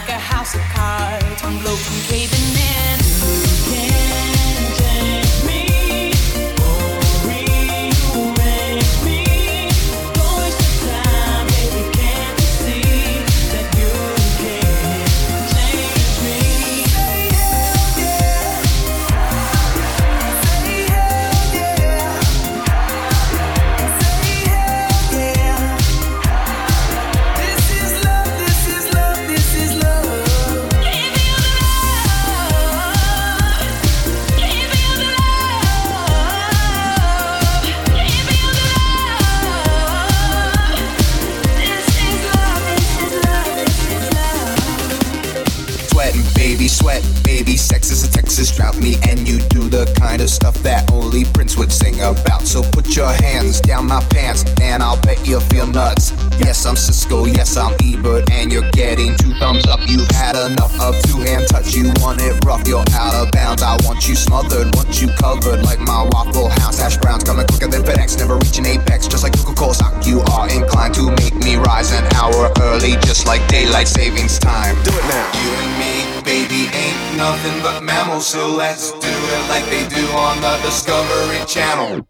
like a house of cards, hung low from about. So put your hands down my pants, and I'll bet you'll feel nuts. Yes, I'm Cisco, yes, I'm Ebert, and you're getting two thumbs up. You've had enough of two hand touch, you want it rough, you're out of bounds. I want you smothered, want you covered like my Waffle House. Hash browns coming quicker than FedEx, never reaching apex. Just like Coca Cola sock. you are inclined to make me rise an hour early, just like daylight savings time. Do it now. You and me, baby, ain't nothing but mammals, so let's do it like they do on the Discovery Channel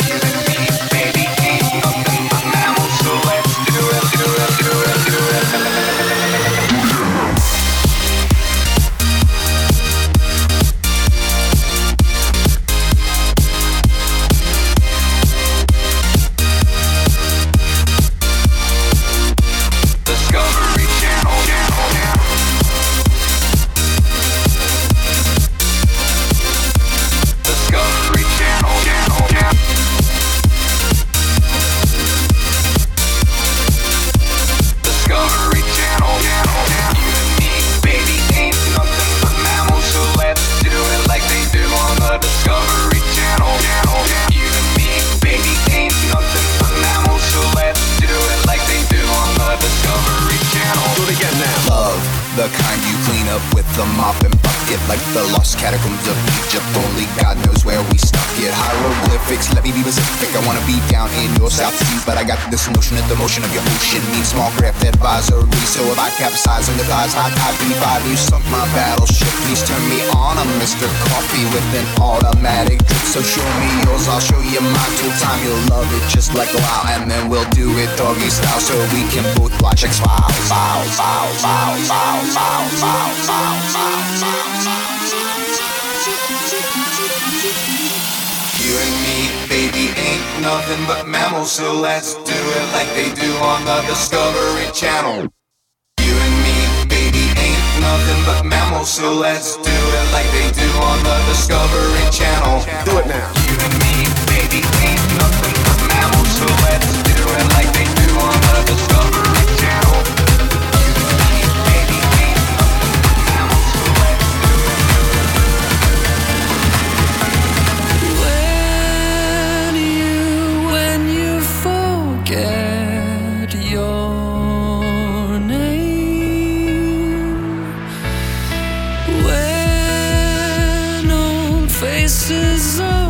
Mr. Coffee with an automatic drip. So show me yours, I'll show you mine. Two time, you'll love it just like wow. And then we'll do it doggy style so we can both watch X Files. Files, files, files, files, files, files, files, files, You and me, baby, ain't nothing but mammals, so let's do it like they do on the Discovery Channel but mammals. So let's do it like they do on the Discovery Channel. Do it now. You and me, baby, ain't this is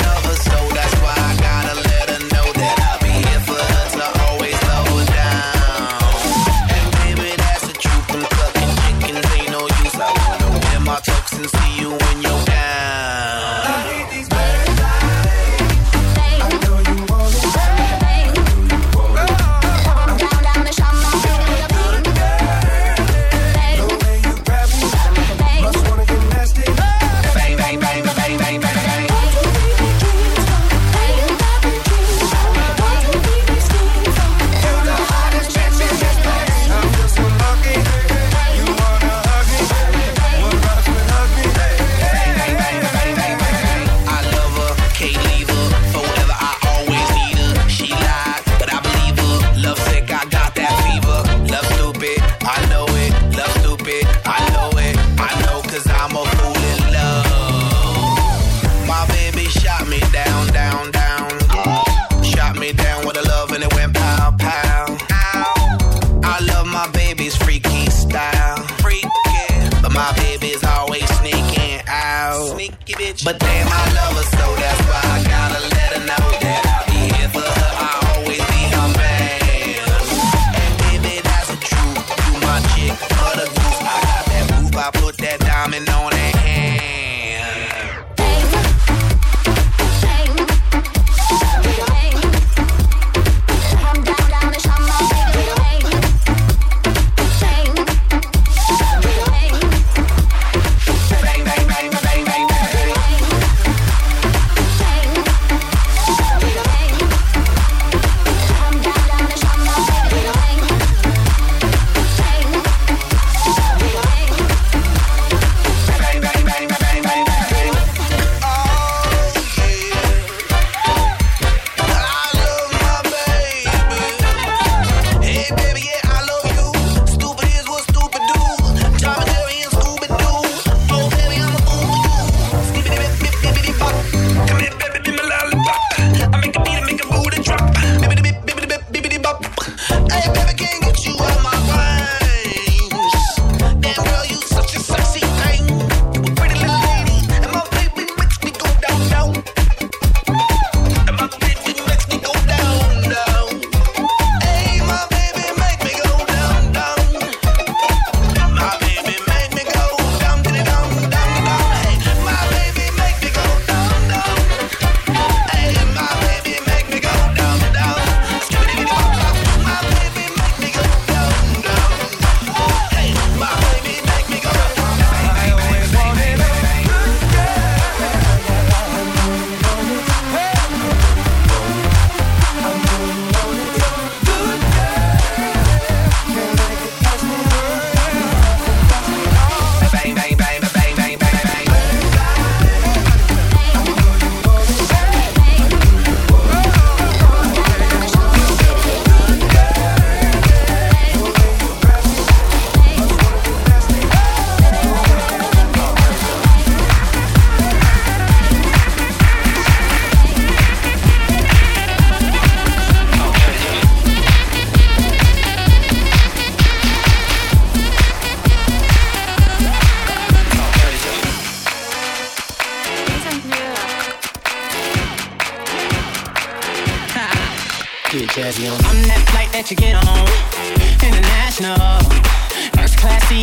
another But damn, I love her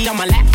on my lap.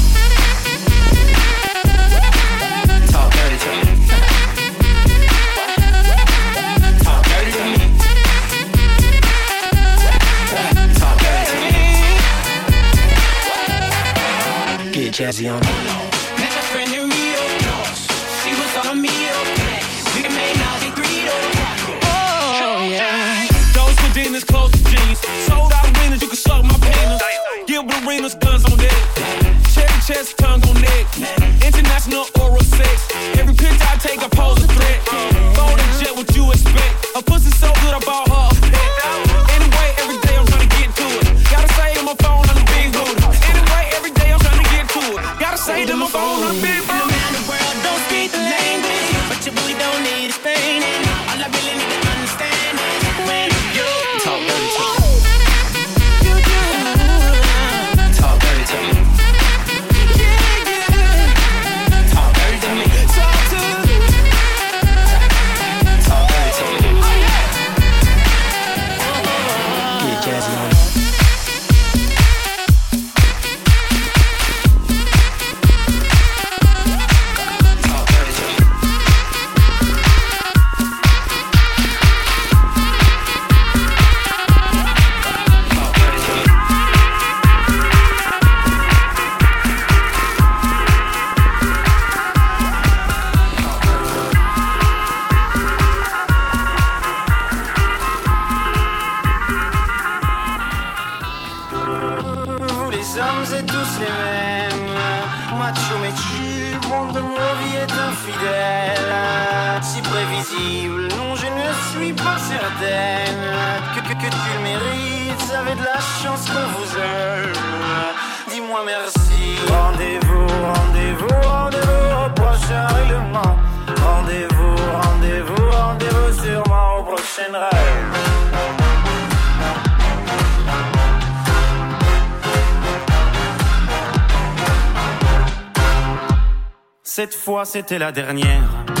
Jazzy on. Met a friend in Rio. She was on me. We made now three Oh yeah. Those close to jeans. Sold out winners, you can suck my penis. Gilbert Arenas, guns on deck. Cherry chest, tongue on neck. Pas certaine Que, que, tu le mérites, vous de la chance qu'on vous aime. Dis-moi merci. Rendez-vous, rendez-vous, rendez-vous au prochain règlement. Rendez-vous, rendez-vous, rendez-vous sûrement au prochain rêve. Cette fois c'était la dernière.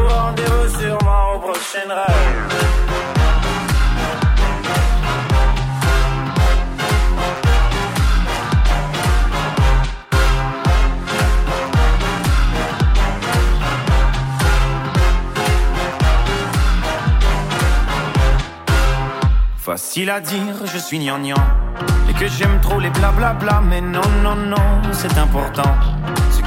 rendez-vous sûrement Facile à dire, je suis gnangnan. Et que j'aime trop les blablabla Mais non, non, non, c'est important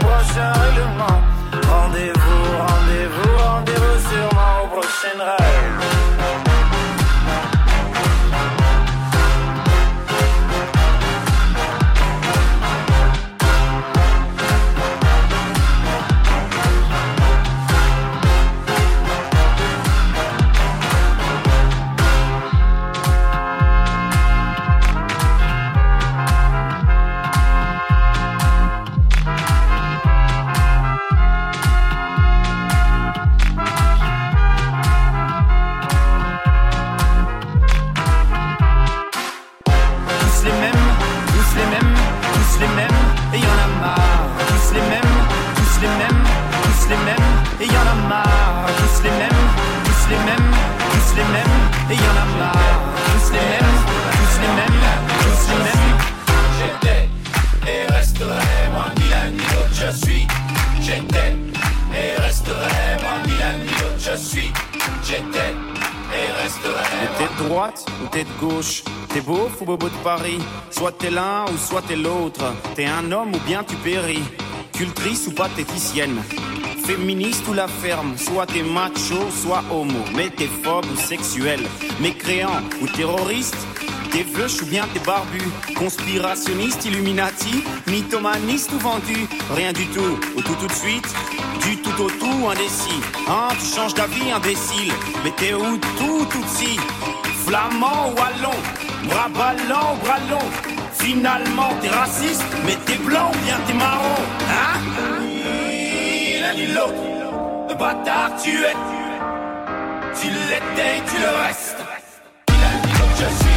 prochain règlement. Rendez-vous, J'étais et resterai moi Milan je suis. J'étais et resterai. T'es de droite ou t'es de gauche? T'es beauf ou bobo de Paris? Soit t'es l'un ou soit t'es l'autre. T'es un homme ou bien tu péris. Cultrice ou pathéticienne Féministe ou la ferme. Soit t'es macho, soit homo. Mais t'es phobe ou sexuel Mécréant ou terroriste? T'es veuche ou bien t'es barbu Conspirationniste, illuminati Mythomaniste ou vendu. Rien du tout, ou tout tout de suite. Du tout au tout, indécis. Hein, tu changes d'avis, imbécile. Mais t'es où tout, tout si Flamand ou allon Bras ballants ou bras longs? Finalement t'es raciste Mais t'es blanc ou bien t'es marron. Hein? L'un ni l'autre. Le bâtard tu es. Tu l'étais tu le restes. Il a dit je suis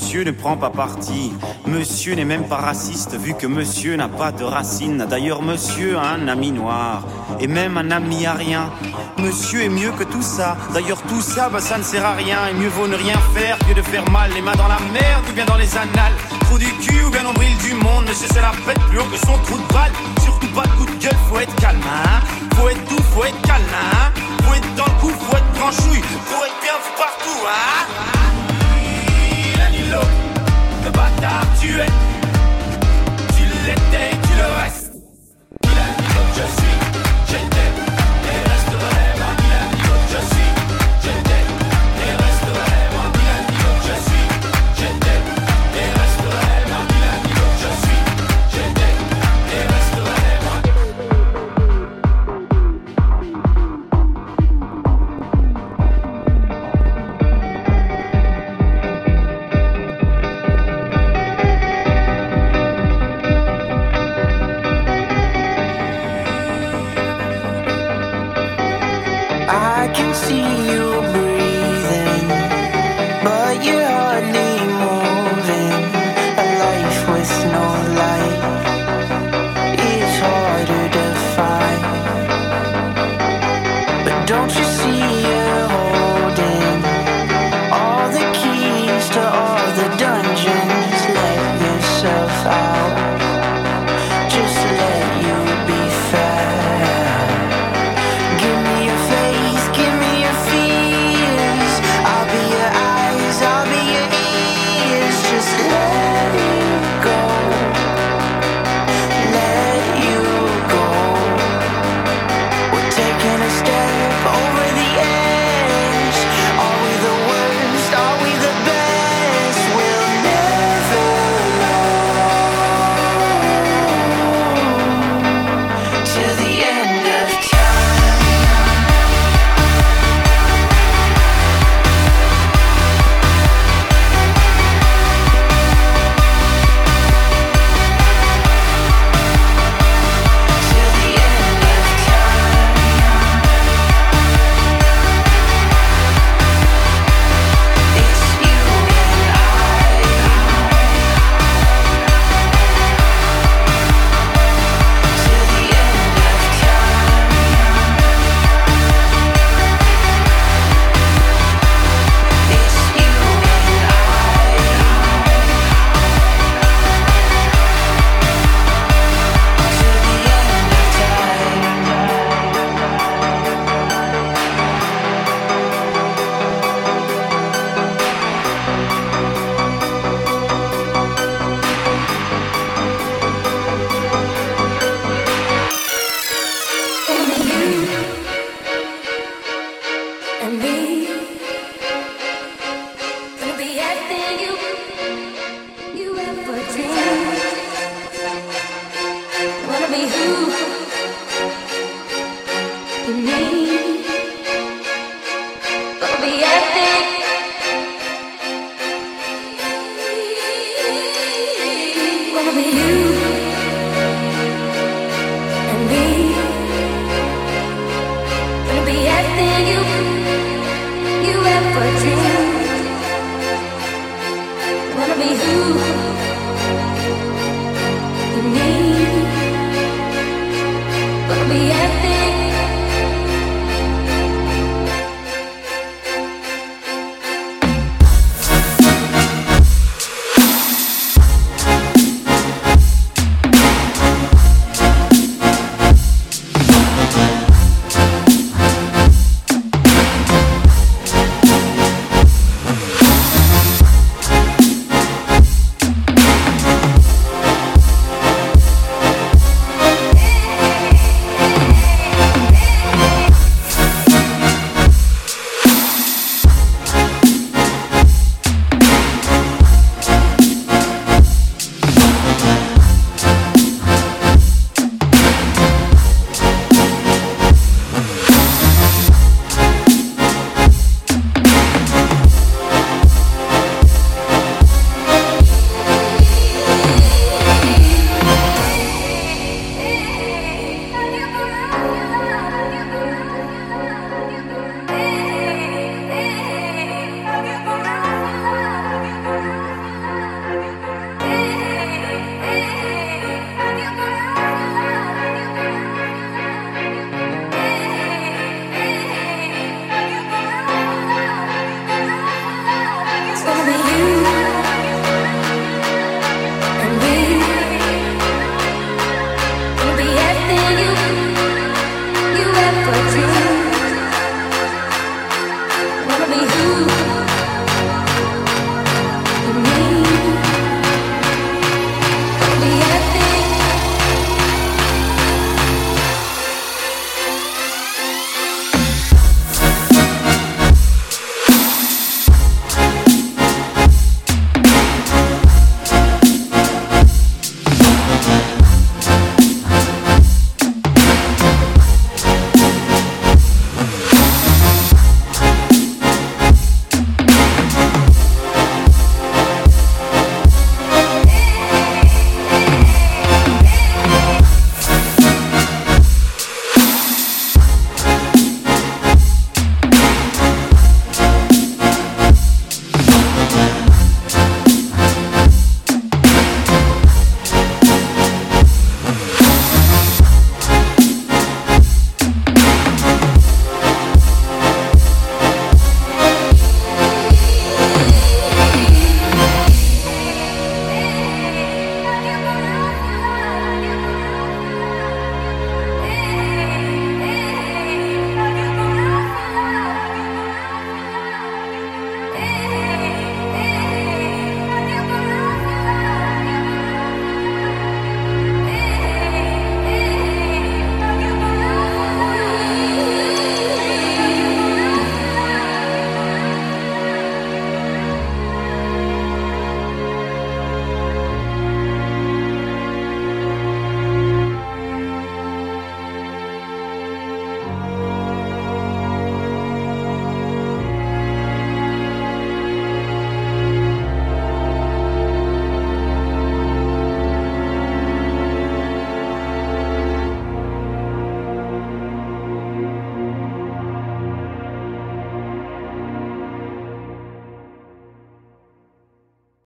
Monsieur ne prend pas parti. Monsieur n'est même pas raciste vu que monsieur n'a pas de racines. D'ailleurs, monsieur a un ami noir et même un ami à rien. Monsieur est mieux que tout ça. D'ailleurs, tout ça, bah, ça ne sert à rien. Et mieux vaut ne rien faire que de faire mal. Les mains dans la merde ou bien dans les annales. Trou du cul ou bien nombril du monde. Monsieur, c'est la fête plus haut que son trou de balle. Surtout pas de coup de gueule, faut être calme. Hein faut être doux, faut être câlin. Hein faut être dans le coup, faut être branchouille. Faut être bien vu partout. Hein bâtard tu es, tu l'étais. is love.